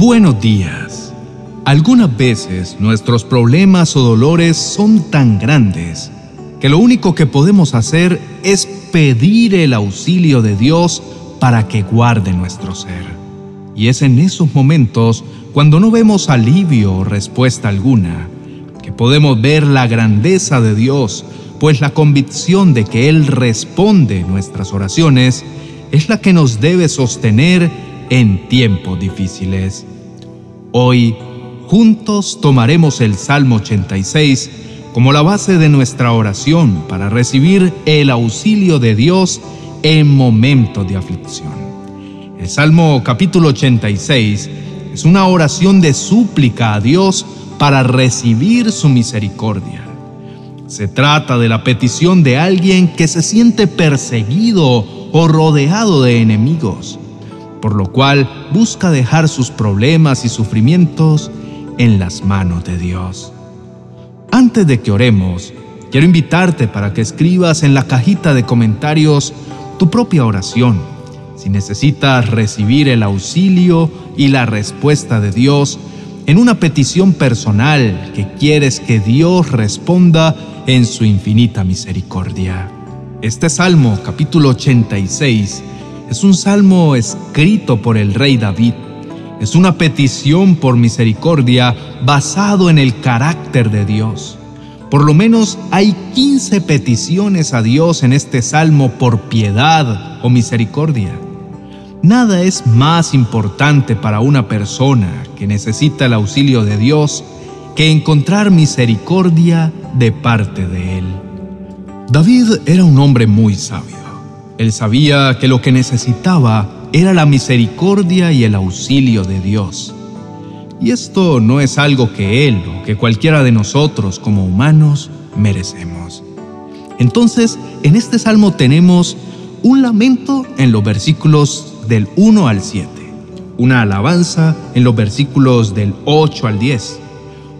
Buenos días. Algunas veces nuestros problemas o dolores son tan grandes que lo único que podemos hacer es pedir el auxilio de Dios para que guarde nuestro ser. Y es en esos momentos, cuando no vemos alivio o respuesta alguna, que podemos ver la grandeza de Dios, pues la convicción de que Él responde nuestras oraciones es la que nos debe sostener en tiempos difíciles. Hoy, juntos tomaremos el Salmo 86 como la base de nuestra oración para recibir el auxilio de Dios en momentos de aflicción. El Salmo capítulo 86 es una oración de súplica a Dios para recibir su misericordia. Se trata de la petición de alguien que se siente perseguido o rodeado de enemigos, por lo cual busca dejar sus problemas y sufrimientos en las manos de Dios. Antes de que oremos, quiero invitarte para que escribas en la cajita de comentarios tu propia oración. Si necesitas recibir el auxilio y la respuesta de Dios en una petición personal que quieres que Dios responda en su infinita misericordia. Este Salmo, capítulo 86, es un salmo escrito por el rey David. Es una petición por misericordia basado en el carácter de Dios. Por lo menos hay 15 peticiones a Dios en este salmo por piedad o misericordia. Nada es más importante para una persona que necesita el auxilio de Dios que encontrar misericordia de parte de Él. David era un hombre muy sabio. Él sabía que lo que necesitaba era la misericordia y el auxilio de Dios. Y esto no es algo que él o que cualquiera de nosotros como humanos merecemos. Entonces, en este salmo tenemos un lamento en los versículos del 1 al 7, una alabanza en los versículos del 8 al 10,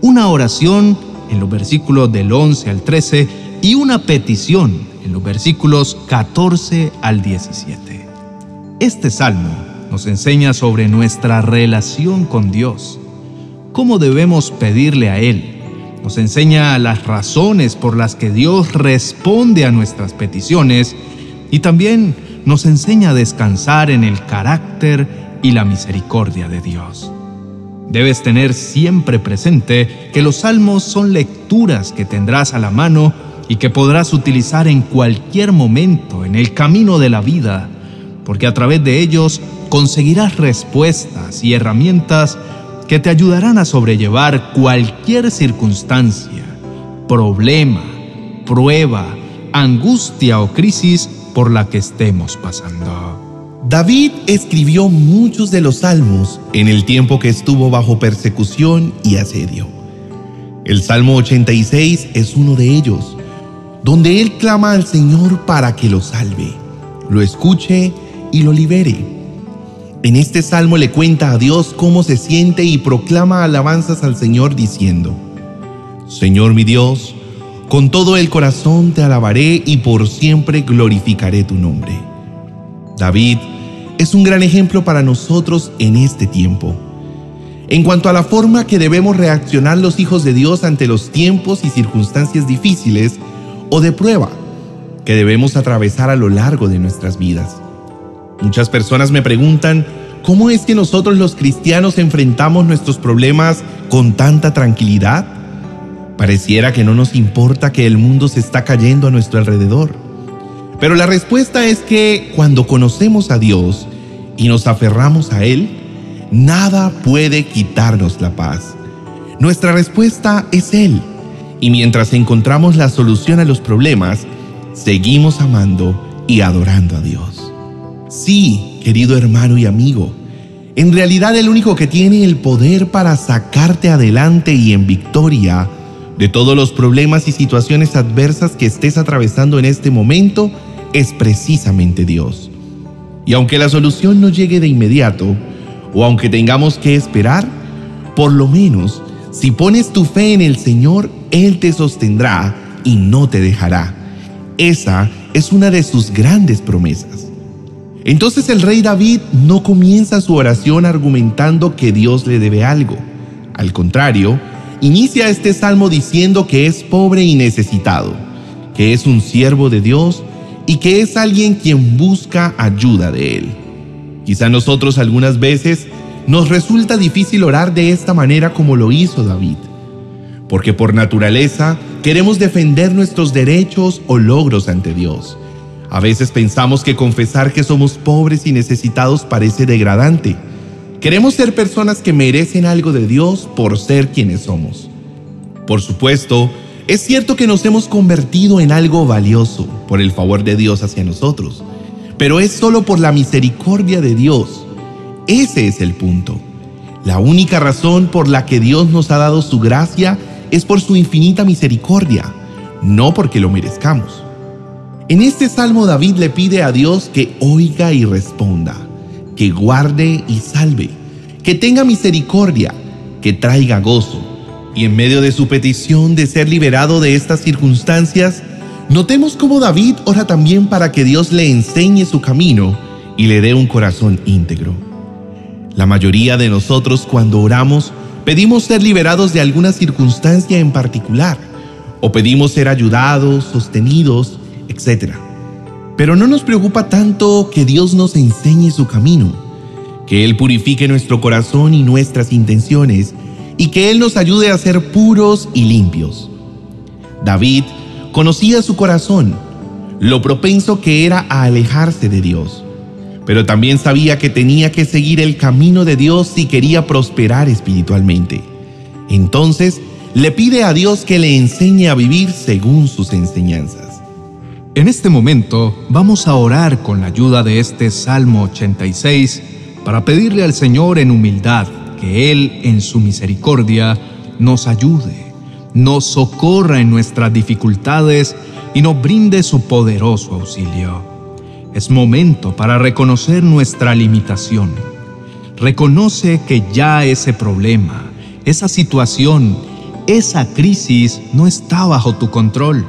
una oración en los versículos del 11 al 13 y una petición en los versículos 14 al 17. Este salmo nos enseña sobre nuestra relación con Dios, cómo debemos pedirle a Él. Nos enseña las razones por las que Dios responde a nuestras peticiones y también nos enseña a descansar en el carácter y la misericordia de Dios. Debes tener siempre presente que los salmos son lecturas que tendrás a la mano y que podrás utilizar en cualquier momento en el camino de la vida, porque a través de ellos conseguirás respuestas y herramientas que te ayudarán a sobrellevar cualquier circunstancia, problema, prueba, angustia o crisis por la que estemos pasando. David escribió muchos de los salmos en el tiempo que estuvo bajo persecución y asedio. El Salmo 86 es uno de ellos donde él clama al Señor para que lo salve, lo escuche y lo libere. En este salmo le cuenta a Dios cómo se siente y proclama alabanzas al Señor diciendo, Señor mi Dios, con todo el corazón te alabaré y por siempre glorificaré tu nombre. David es un gran ejemplo para nosotros en este tiempo. En cuanto a la forma que debemos reaccionar los hijos de Dios ante los tiempos y circunstancias difíciles, o de prueba que debemos atravesar a lo largo de nuestras vidas. Muchas personas me preguntan, ¿cómo es que nosotros los cristianos enfrentamos nuestros problemas con tanta tranquilidad? Pareciera que no nos importa que el mundo se está cayendo a nuestro alrededor. Pero la respuesta es que cuando conocemos a Dios y nos aferramos a Él, nada puede quitarnos la paz. Nuestra respuesta es Él y mientras encontramos la solución a los problemas, seguimos amando y adorando a Dios. Sí, querido hermano y amigo, en realidad el único que tiene el poder para sacarte adelante y en victoria de todos los problemas y situaciones adversas que estés atravesando en este momento es precisamente Dios. Y aunque la solución no llegue de inmediato, o aunque tengamos que esperar, por lo menos si pones tu fe en el Señor, Él te sostendrá y no te dejará. Esa es una de sus grandes promesas. Entonces el rey David no comienza su oración argumentando que Dios le debe algo. Al contrario, inicia este salmo diciendo que es pobre y necesitado, que es un siervo de Dios y que es alguien quien busca ayuda de él. Quizá nosotros algunas veces nos resulta difícil orar de esta manera como lo hizo David, porque por naturaleza queremos defender nuestros derechos o logros ante Dios a veces pensamos que confesar que somos pobres y necesitados parece degradante. Queremos ser personas que merecen algo de Dios por ser quienes somos. Por supuesto, es cierto que nos hemos convertido en algo valioso por el favor de Dios hacia nosotros, pero es solo por la misericordia de Dios. Ese es el punto. La única razón por la que Dios nos ha dado su gracia es por su infinita misericordia, no porque lo merezcamos. En este salmo David le pide a Dios que oiga y responda, que guarde y salve, que tenga misericordia, que traiga gozo. Y en medio de su petición de ser liberado de estas circunstancias, notemos cómo David ora también para que Dios le enseñe su camino y le dé un corazón íntegro. La mayoría de nosotros cuando oramos pedimos ser liberados de alguna circunstancia en particular, o pedimos ser ayudados, sostenidos, etc. Pero no nos preocupa tanto que Dios nos enseñe su camino, que Él purifique nuestro corazón y nuestras intenciones y que Él nos ayude a ser puros y limpios. David conocía su corazón, lo propenso que era a alejarse de Dios, pero también sabía que tenía que seguir el camino de Dios si quería prosperar espiritualmente. Entonces le pide a Dios que le enseñe a vivir según sus enseñanzas. En este momento vamos a orar con la ayuda de este Salmo 86 para pedirle al Señor en humildad que Él en su misericordia nos ayude, nos socorra en nuestras dificultades y nos brinde su poderoso auxilio. Es momento para reconocer nuestra limitación. Reconoce que ya ese problema, esa situación, esa crisis no está bajo tu control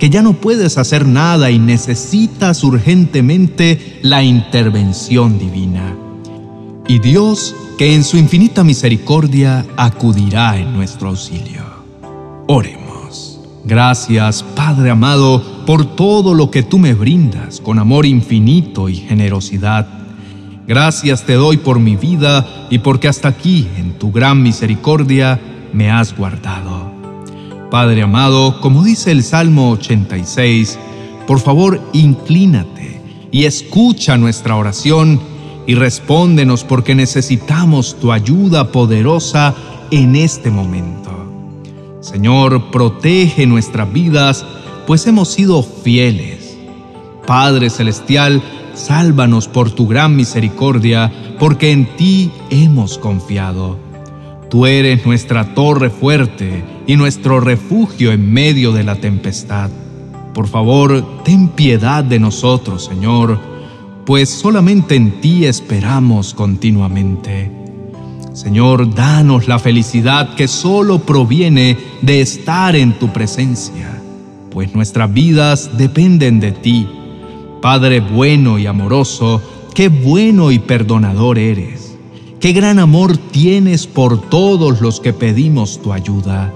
que ya no puedes hacer nada y necesitas urgentemente la intervención divina. Y Dios, que en su infinita misericordia acudirá en nuestro auxilio. Oremos. Gracias, Padre amado, por todo lo que tú me brindas con amor infinito y generosidad. Gracias te doy por mi vida y porque hasta aquí, en tu gran misericordia, me has guardado. Padre amado, como dice el Salmo 86, por favor inclínate y escucha nuestra oración y respóndenos porque necesitamos tu ayuda poderosa en este momento. Señor, protege nuestras vidas, pues hemos sido fieles. Padre Celestial, sálvanos por tu gran misericordia, porque en ti hemos confiado. Tú eres nuestra torre fuerte y nuestro refugio en medio de la tempestad. Por favor, ten piedad de nosotros, Señor, pues solamente en ti esperamos continuamente. Señor, danos la felicidad que solo proviene de estar en tu presencia, pues nuestras vidas dependen de ti. Padre bueno y amoroso, qué bueno y perdonador eres. Qué gran amor tienes por todos los que pedimos tu ayuda.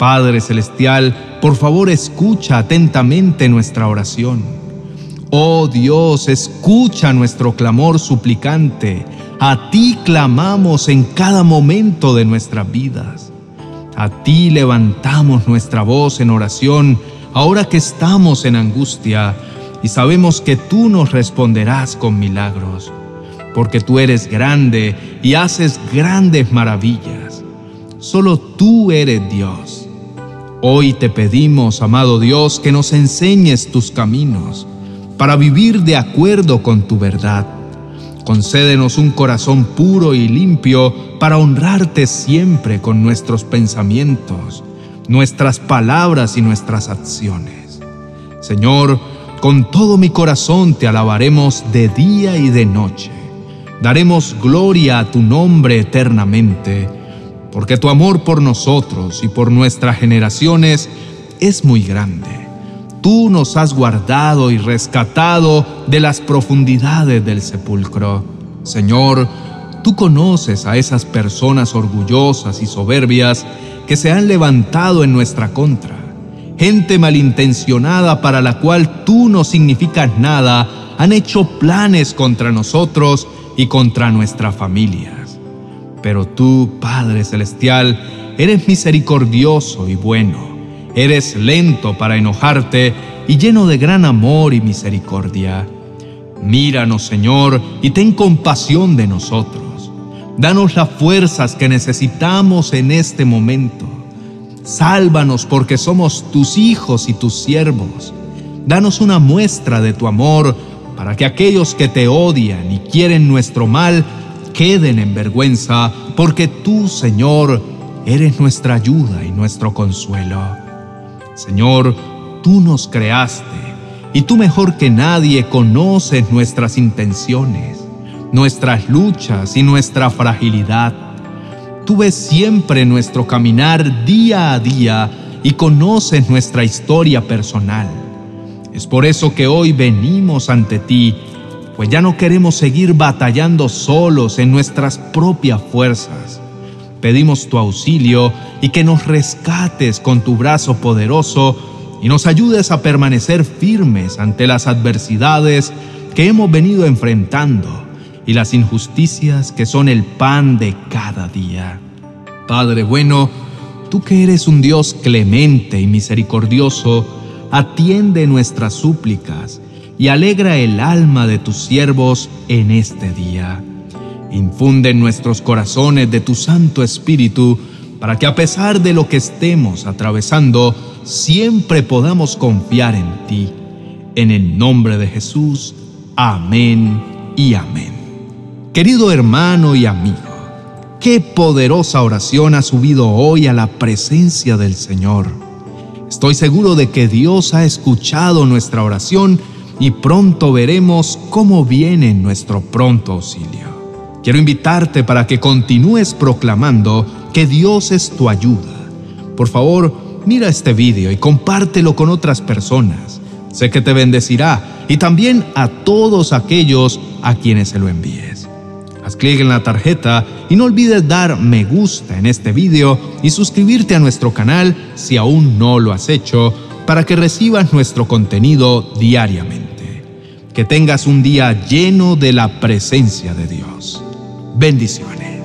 Padre Celestial, por favor escucha atentamente nuestra oración. Oh Dios, escucha nuestro clamor suplicante. A ti clamamos en cada momento de nuestras vidas. A ti levantamos nuestra voz en oración ahora que estamos en angustia y sabemos que tú nos responderás con milagros porque tú eres grande y haces grandes maravillas. Solo tú eres Dios. Hoy te pedimos, amado Dios, que nos enseñes tus caminos para vivir de acuerdo con tu verdad. Concédenos un corazón puro y limpio para honrarte siempre con nuestros pensamientos, nuestras palabras y nuestras acciones. Señor, con todo mi corazón te alabaremos de día y de noche daremos gloria a tu nombre eternamente, porque tu amor por nosotros y por nuestras generaciones es muy grande. Tú nos has guardado y rescatado de las profundidades del sepulcro. Señor, tú conoces a esas personas orgullosas y soberbias que se han levantado en nuestra contra. Gente malintencionada para la cual tú no significas nada, han hecho planes contra nosotros y contra nuestras familias. Pero tú, Padre Celestial, eres misericordioso y bueno Eres lento para enojarte y lleno de gran amor y misericordia. Míranos, Señor, y ten compasión de nosotros. Danos las fuerzas que necesitamos en este momento. Sálvanos porque somos tus hijos y tus siervos. Danos una muestra de tu amor para que aquellos que te odian y quieren nuestro mal queden en vergüenza, porque tú, Señor, eres nuestra ayuda y nuestro consuelo. Señor, tú nos creaste y tú mejor que nadie conoces nuestras intenciones, nuestras luchas y nuestra fragilidad. Tú ves siempre nuestro caminar día a día y conoces nuestra historia personal. Es por eso que hoy venimos ante ti, pues ya no queremos seguir batallando solos en nuestras propias fuerzas Pedimos tu auxilio y que nos rescates con tu brazo poderoso y nos ayudes a permanecer firmes ante las adversidades que hemos venido enfrentando y las injusticias que son el pan de cada día. Padre bueno, tú que eres un Dios clemente y misericordioso, atiende nuestras súplicas y alegra el alma de tus siervos en este día. Infunde en nuestros corazones de tu Santo Espíritu para que a pesar de lo que estemos atravesando, siempre podamos confiar en ti. En el nombre de Jesús, amén y amén. Querido hermano y amigo, qué poderosa oración ha subido hoy a la presencia del Señor. Estoy seguro de que Dios ha escuchado nuestra oración y pronto veremos cómo viene nuestro pronto auxilio. Quiero invitarte para que continúes proclamando que Dios es tu ayuda. Por favor, mira este video y compártelo con otras personas. Sé que te bendecirá y también a todos aquellos a quienes se lo envíes. Haz clic en la tarjeta y no olvides dar me gusta en este video y suscribirte a nuestro canal si aún no lo has hecho para que recibas nuestro contenido diariamente. Que tengas un día lleno de la presencia de Dios. Bendiciones.